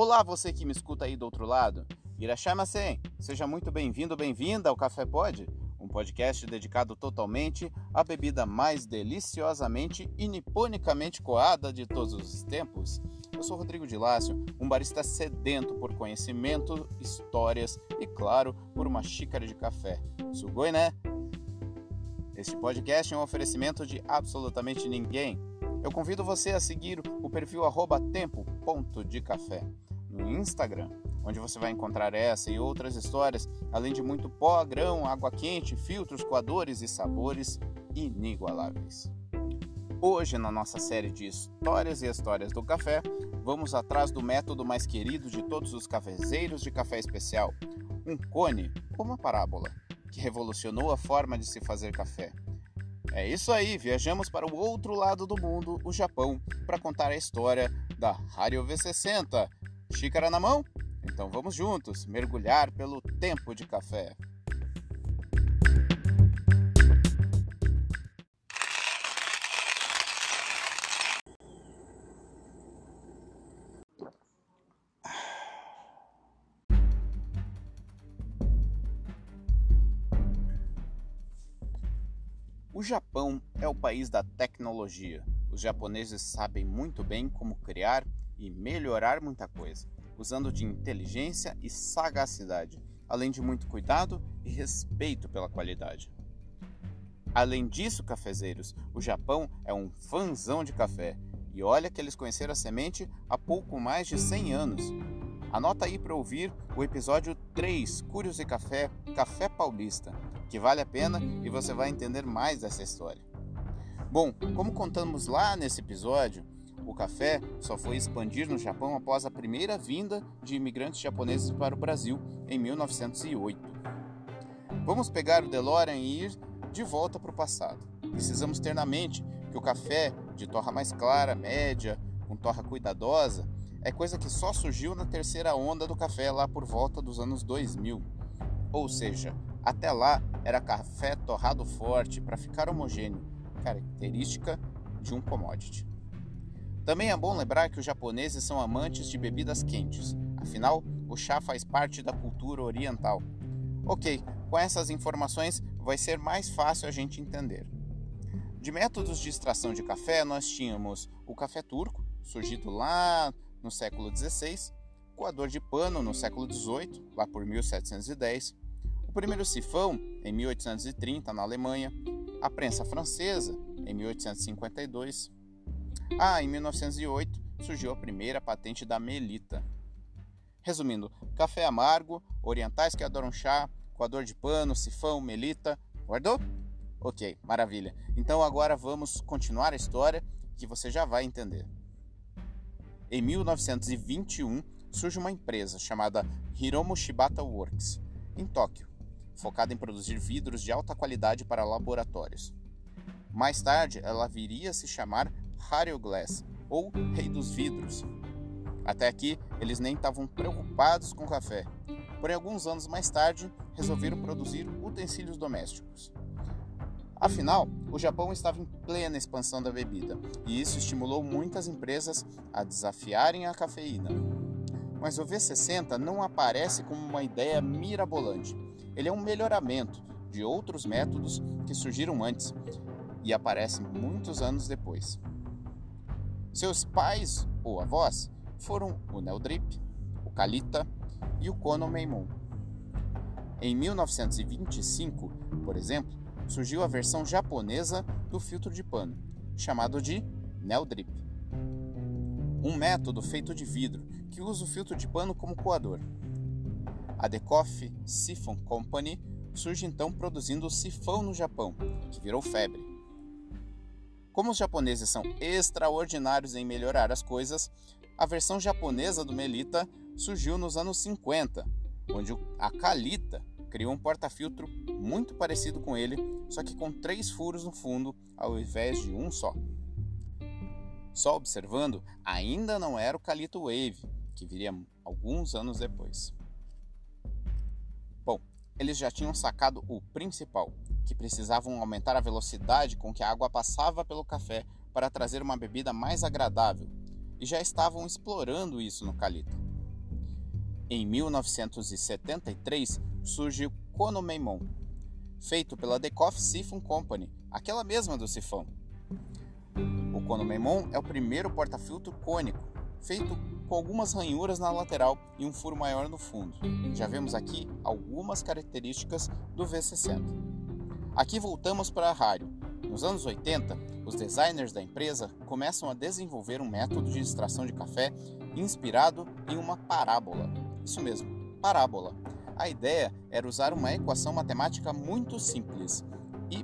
Olá, você que me escuta aí do outro lado. Irachama-sen, seja muito bem-vindo, bem-vinda ao Café Pod, um podcast dedicado totalmente à bebida mais deliciosamente e niponicamente coada de todos os tempos. Eu sou Rodrigo de Lácio, um barista sedento por conhecimento, histórias e, claro, por uma xícara de café. Sugoi, né? Este podcast é um oferecimento de absolutamente ninguém. Eu convido você a seguir o perfil tempo.decafé no Instagram, onde você vai encontrar essa e outras histórias, além de muito pó, grão, água quente, filtros, coadores e sabores inigualáveis. Hoje, na nossa série de Histórias e Histórias do Café, vamos atrás do método mais querido de todos os cafezeiros de café especial, um cone ou uma parábola, que revolucionou a forma de se fazer café. É isso aí, viajamos para o outro lado do mundo, o Japão, para contar a história da Hario V60. Xícara na mão? Então vamos juntos mergulhar pelo tempo de café. O Japão é o país da tecnologia. Os japoneses sabem muito bem como criar e melhorar muita coisa, usando de inteligência e sagacidade, além de muito cuidado e respeito pela qualidade. Além disso, cafezeiros, o Japão é um fanzão de café. E olha que eles conheceram a semente há pouco mais de 100 anos. Anota aí para ouvir o episódio 3, Curios e Café, Café Paulista, que vale a pena e você vai entender mais dessa história. Bom, como contamos lá nesse episódio, o café só foi expandir no Japão após a primeira vinda de imigrantes japoneses para o Brasil em 1908. Vamos pegar o DeLorean e ir de volta para o passado. Precisamos ter na mente que o café de torra mais clara, média, com torra cuidadosa, é coisa que só surgiu na terceira onda do café lá por volta dos anos 2000. Ou seja, até lá era café torrado forte para ficar homogêneo, característica de um commodity. Também é bom lembrar que os japoneses são amantes de bebidas quentes, afinal, o chá faz parte da cultura oriental. Ok, com essas informações vai ser mais fácil a gente entender. De métodos de extração de café, nós tínhamos o café turco, surgido lá no século XVI, coador de pano no século XVIII, lá por 1710, o primeiro sifão em 1830 na Alemanha, a prensa francesa em 1852. Ah, em 1908 surgiu a primeira patente da melita. Resumindo, café amargo, orientais que adoram chá, coador de pano, sifão, melita. Guardou? Ok, maravilha. Então agora vamos continuar a história que você já vai entender. Em 1921 surge uma empresa chamada Hiromo Shibata Works, em Tóquio, focada em produzir vidros de alta qualidade para laboratórios. Mais tarde, ela viria a se chamar Glass, ou Rei dos Vidros. Até aqui, eles nem estavam preocupados com café, porém, alguns anos mais tarde, resolveram produzir utensílios domésticos. Afinal, o Japão estava em plena expansão da bebida, e isso estimulou muitas empresas a desafiarem a cafeína. Mas o V60 não aparece como uma ideia mirabolante. Ele é um melhoramento de outros métodos que surgiram antes e aparecem muitos anos depois. Seus pais ou avós foram o Neldrip, o Kalita e o Kono Meimon. Em 1925, por exemplo, surgiu a versão japonesa do filtro de pano, chamado de Neldrip. Um método feito de vidro que usa o filtro de pano como coador. A Decoff Siphon Company surge então produzindo o sifão no Japão, que virou febre. Como os japoneses são extraordinários em melhorar as coisas, a versão japonesa do Melita surgiu nos anos 50, onde a Kalita criou um porta-filtro muito parecido com ele, só que com três furos no fundo ao invés de um só. Só observando, ainda não era o Kalita Wave, que viria alguns anos depois. Bom, eles já tinham sacado o principal, que precisavam aumentar a velocidade com que a água passava pelo café para trazer uma bebida mais agradável, e já estavam explorando isso no Calita. Em 1973 surge o Konomeimon, feito pela Decoff Siphon Company, aquela mesma do sifão. O Konomeimon é o primeiro porta-filtro cônico, feito com algumas ranhuras na lateral e um furo maior no fundo. Já vemos aqui algumas características do V60. Aqui voltamos para a rádio. Nos anos 80, os designers da empresa começam a desenvolver um método de extração de café inspirado em uma parábola. Isso mesmo, parábola. A ideia era usar uma equação matemática muito simples, y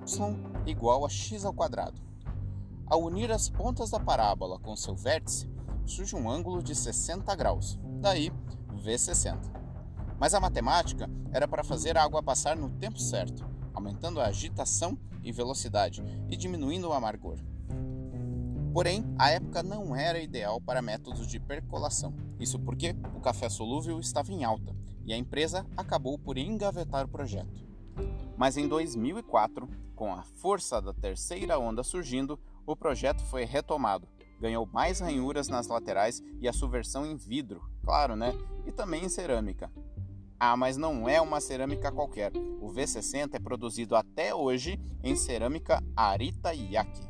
igual a x ao quadrado. Ao unir as pontas da parábola com seu vértice, surge um ângulo de 60 graus, daí V60. Mas a matemática era para fazer a água passar no tempo certo, aumentando a agitação e velocidade e diminuindo o amargor. Porém, a época não era ideal para métodos de percolação. Isso porque o café solúvel estava em alta e a empresa acabou por engavetar o projeto. Mas em 2004, com a força da terceira onda surgindo, o projeto foi retomado ganhou mais ranhuras nas laterais e a sua versão em vidro, claro, né? E também em cerâmica. Ah, mas não é uma cerâmica qualquer. O V60 é produzido até hoje em cerâmica Arita Yaki,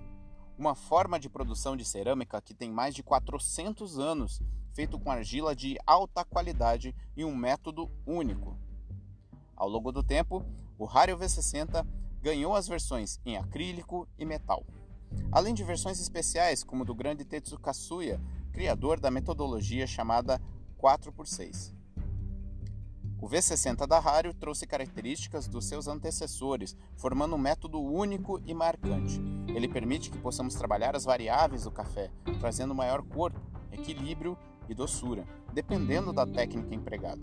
uma forma de produção de cerâmica que tem mais de 400 anos, feito com argila de alta qualidade e um método único. Ao longo do tempo, o Rario V60 ganhou as versões em acrílico e metal além de versões especiais como do grande Tetsu Kasuya, criador da metodologia chamada 4x6. O V60 da Hario trouxe características dos seus antecessores, formando um método único e marcante. Ele permite que possamos trabalhar as variáveis do café, trazendo maior corpo, equilíbrio e doçura, dependendo da técnica empregada.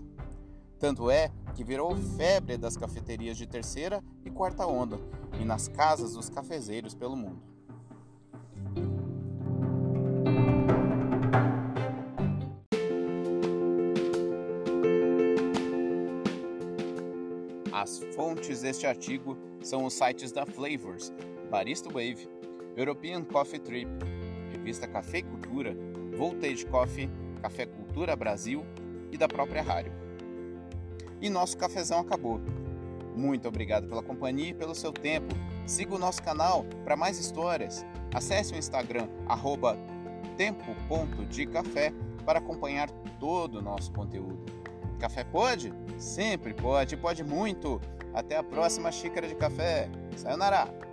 Tanto é que virou febre das cafeterias de terceira e quarta onda e nas casas dos cafezeiros pelo mundo. As fontes deste artigo são os sites da Flavors, Barista Wave, European Coffee Trip, Revista Café e Cultura, Voltage Coffee, Café Cultura Brasil e da própria Rádio. E nosso cafezão acabou. Muito obrigado pela companhia e pelo seu tempo. Siga o nosso canal para mais histórias. Acesse o Instagram tempo.decafé para acompanhar todo o nosso conteúdo. Café pode? Sempre pode, pode muito. Até a próxima xícara de café. Sayonara!